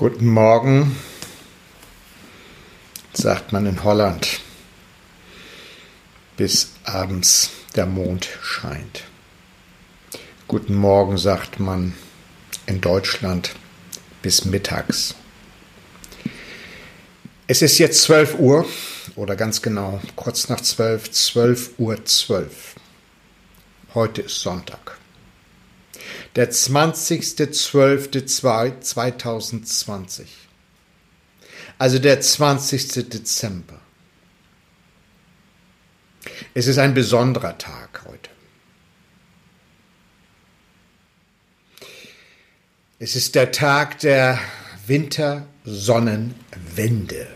Guten Morgen, sagt man in Holland, bis abends der Mond scheint. Guten Morgen, sagt man in Deutschland, bis mittags. Es ist jetzt 12 Uhr oder ganz genau kurz nach 12, 12 Uhr 12. Heute ist Sonntag der 20.12.2020. Also der 20. Dezember. Es ist ein besonderer Tag heute. Es ist der Tag der Wintersonnenwende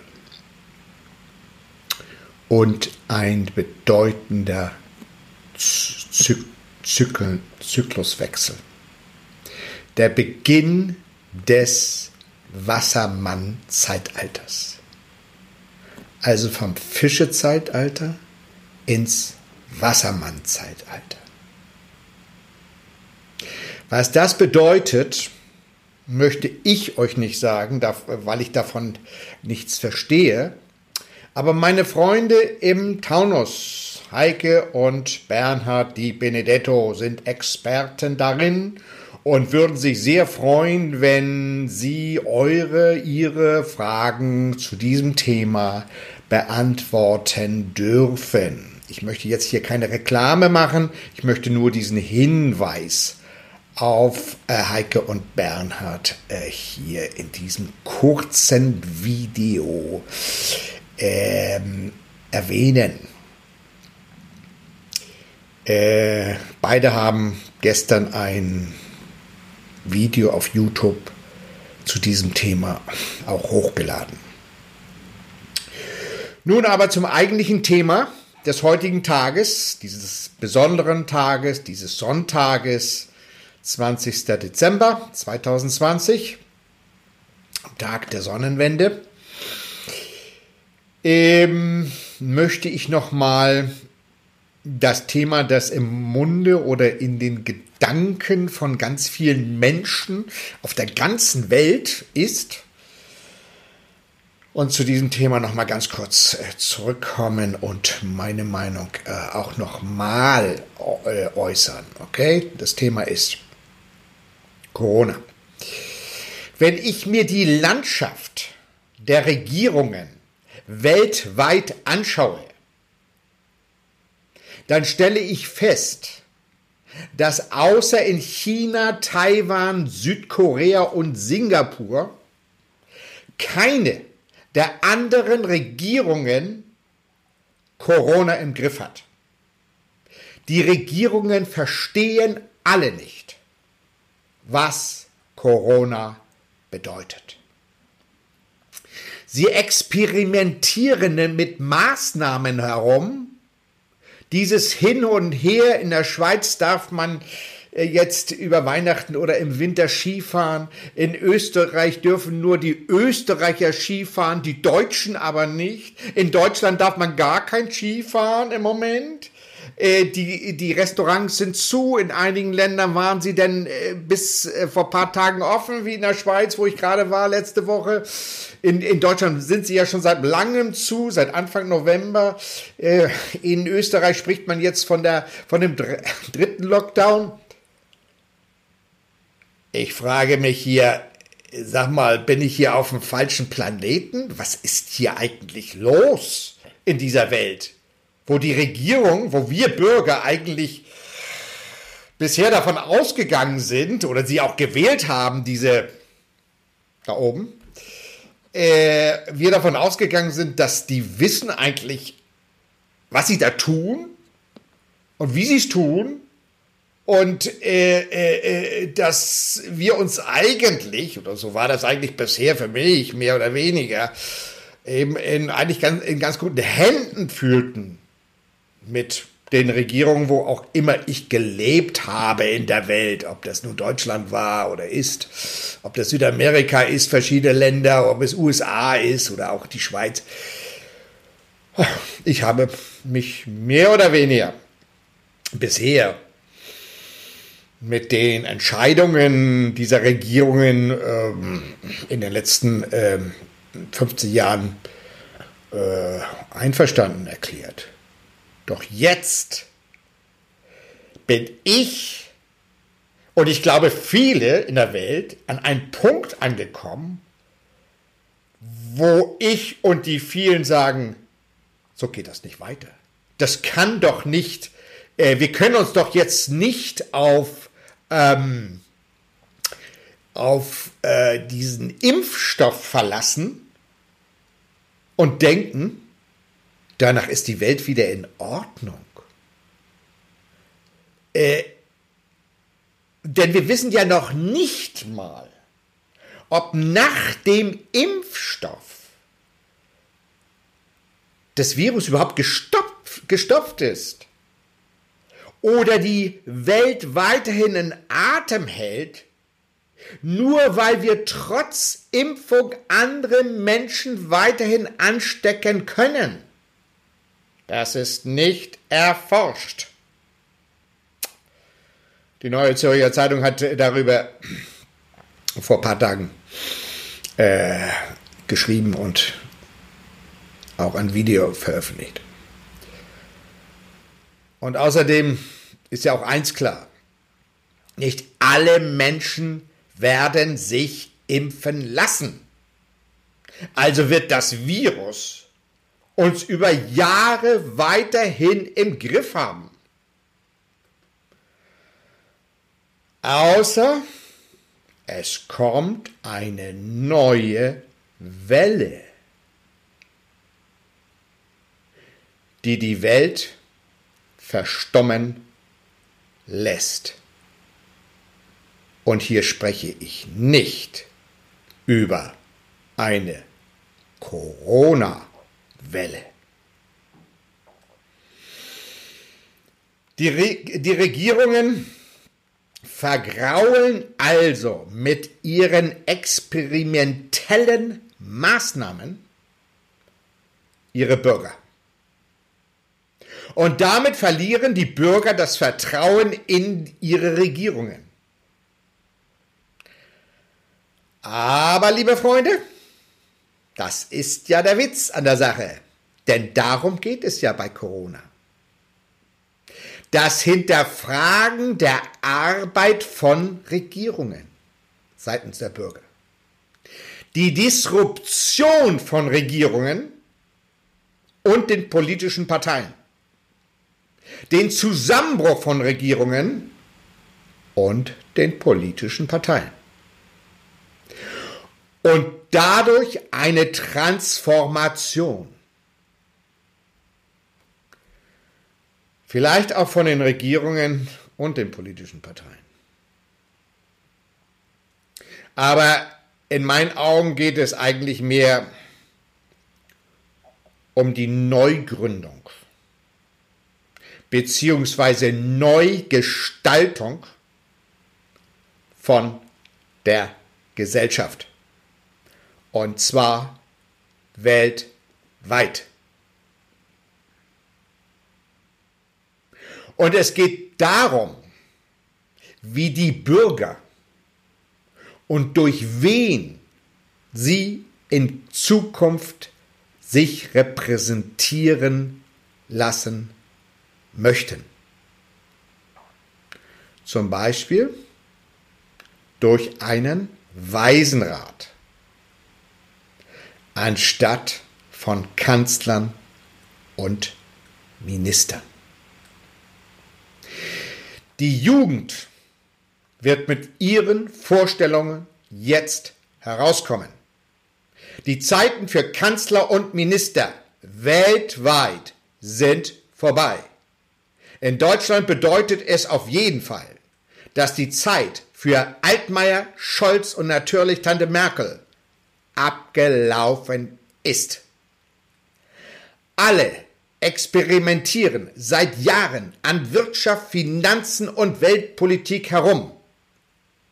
und ein bedeutender Zykluswechsel der Beginn des Wassermann-Zeitalters. Also vom Fischezeitalter ins Wassermann-Zeitalter. Was das bedeutet, möchte ich euch nicht sagen, weil ich davon nichts verstehe. Aber meine Freunde im Taunus, Heike und Bernhard Di Benedetto, sind Experten darin und würden sich sehr freuen, wenn Sie eure, Ihre Fragen zu diesem Thema beantworten dürfen. Ich möchte jetzt hier keine Reklame machen, ich möchte nur diesen Hinweis auf äh, Heike und Bernhard äh, hier in diesem kurzen Video ähm, erwähnen. Äh, beide haben gestern ein Video auf YouTube zu diesem Thema auch hochgeladen. Nun aber zum eigentlichen Thema des heutigen Tages, dieses besonderen Tages, dieses Sonntages, 20. Dezember 2020, Tag der Sonnenwende, ähm, möchte ich nochmal das Thema, das im Munde oder in den Gedanken von ganz vielen Menschen auf der ganzen Welt ist. Und zu diesem Thema noch mal ganz kurz äh, zurückkommen und meine Meinung äh, auch noch mal äh, äußern. Okay, das Thema ist Corona. Wenn ich mir die Landschaft der Regierungen weltweit anschaue, dann stelle ich fest, dass außer in China, Taiwan, Südkorea und Singapur keine der anderen Regierungen Corona im Griff hat. Die Regierungen verstehen alle nicht, was Corona bedeutet. Sie experimentieren mit Maßnahmen herum, dieses Hin und Her in der Schweiz darf man äh, jetzt über Weihnachten oder im Winter Skifahren. In Österreich dürfen nur die Österreicher Skifahren, die Deutschen aber nicht. In Deutschland darf man gar kein Skifahren im Moment. Äh, die, die Restaurants sind zu. In einigen Ländern waren sie denn äh, bis äh, vor paar Tagen offen, wie in der Schweiz, wo ich gerade war letzte Woche. In, in Deutschland sind sie ja schon seit langem zu, seit Anfang November. In Österreich spricht man jetzt von, der, von dem dritten Lockdown. Ich frage mich hier, sag mal, bin ich hier auf dem falschen Planeten? Was ist hier eigentlich los in dieser Welt? Wo die Regierung, wo wir Bürger eigentlich bisher davon ausgegangen sind oder sie auch gewählt haben, diese da oben, äh, wir davon ausgegangen sind, dass die wissen eigentlich, was sie da tun und wie sie es tun und äh, äh, äh, dass wir uns eigentlich, oder so war das eigentlich bisher für mich, mehr oder weniger, eben in eigentlich ganz, in ganz guten Händen fühlten mit den Regierungen, wo auch immer ich gelebt habe in der Welt, ob das nun Deutschland war oder ist, ob das Südamerika ist, verschiedene Länder, ob es USA ist oder auch die Schweiz. Ich habe mich mehr oder weniger bisher mit den Entscheidungen dieser Regierungen ähm, in den letzten ähm, 50 Jahren äh, einverstanden erklärt. Doch jetzt bin ich und ich glaube viele in der Welt an einen Punkt angekommen, wo ich und die vielen sagen, so geht das nicht weiter. Das kann doch nicht, äh, wir können uns doch jetzt nicht auf, ähm, auf äh, diesen Impfstoff verlassen und denken, danach ist die Welt wieder in Ordnung. Äh, denn wir wissen ja noch nicht mal, ob nach dem Impfstoff das Virus überhaupt gestopft, gestopft ist oder die Welt weiterhin in Atem hält, nur weil wir trotz Impfung andere Menschen weiterhin anstecken können. Das ist nicht erforscht. Die Neue Zürcher Zeitung hat darüber vor ein paar Tagen äh, geschrieben und auch ein Video veröffentlicht. Und außerdem ist ja auch eins klar, nicht alle Menschen werden sich impfen lassen. Also wird das Virus uns über Jahre weiterhin im Griff haben. Außer es kommt eine neue Welle, die die Welt verstummen lässt. Und hier spreche ich nicht über eine Corona-Welle. Die, Re die Regierungen vergraulen also mit ihren experimentellen Maßnahmen ihre Bürger. Und damit verlieren die Bürger das Vertrauen in ihre Regierungen. Aber, liebe Freunde, das ist ja der Witz an der Sache. Denn darum geht es ja bei Corona das Hinterfragen der Arbeit von Regierungen seitens der Bürger. Die Disruption von Regierungen und den politischen Parteien. Den Zusammenbruch von Regierungen und den politischen Parteien. Und dadurch eine Transformation Vielleicht auch von den Regierungen und den politischen Parteien. Aber in meinen Augen geht es eigentlich mehr um die Neugründung beziehungsweise Neugestaltung von der Gesellschaft. Und zwar weltweit. Und es geht darum, wie die Bürger und durch wen sie in Zukunft sich repräsentieren lassen möchten. Zum Beispiel durch einen Waisenrat anstatt von Kanzlern und Ministern. Die Jugend wird mit ihren Vorstellungen jetzt herauskommen. Die Zeiten für Kanzler und Minister weltweit sind vorbei. In Deutschland bedeutet es auf jeden Fall, dass die Zeit für Altmaier, Scholz und natürlich Tante Merkel abgelaufen ist. Alle experimentieren seit Jahren an Wirtschaft, Finanzen und Weltpolitik herum.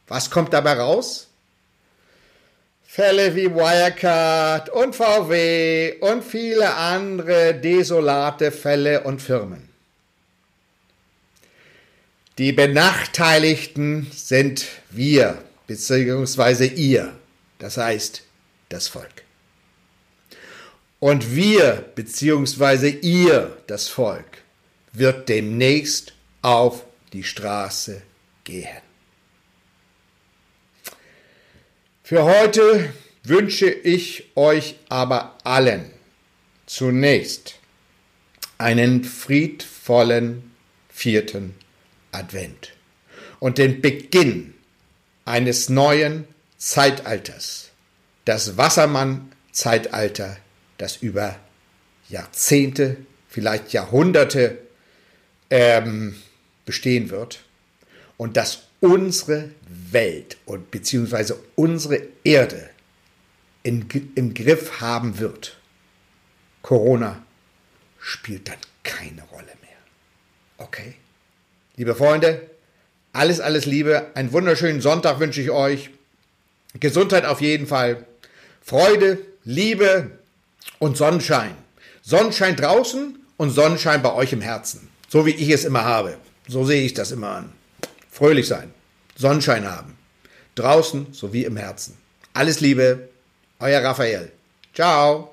Was kommt dabei raus? Fälle wie Wirecard und VW und viele andere desolate Fälle und Firmen. Die Benachteiligten sind wir, beziehungsweise ihr, das heißt das Volk. Und wir, beziehungsweise ihr, das Volk, wird demnächst auf die Straße gehen. Für heute wünsche ich euch aber allen zunächst einen friedvollen vierten Advent und den Beginn eines neuen Zeitalters, das Wassermann-Zeitalter, das über Jahrzehnte, vielleicht Jahrhunderte ähm, bestehen wird und das unsere Welt und beziehungsweise unsere Erde in, im Griff haben wird. Corona spielt dann keine Rolle mehr. Okay? Liebe Freunde, alles, alles Liebe. Einen wunderschönen Sonntag wünsche ich euch. Gesundheit auf jeden Fall. Freude, Liebe und Sonnenschein. Sonnenschein draußen und Sonnenschein bei euch im Herzen. So wie ich es immer habe. So sehe ich das immer an. Fröhlich sein. Sonnenschein haben. Draußen sowie im Herzen. Alles Liebe. Euer Raphael. Ciao.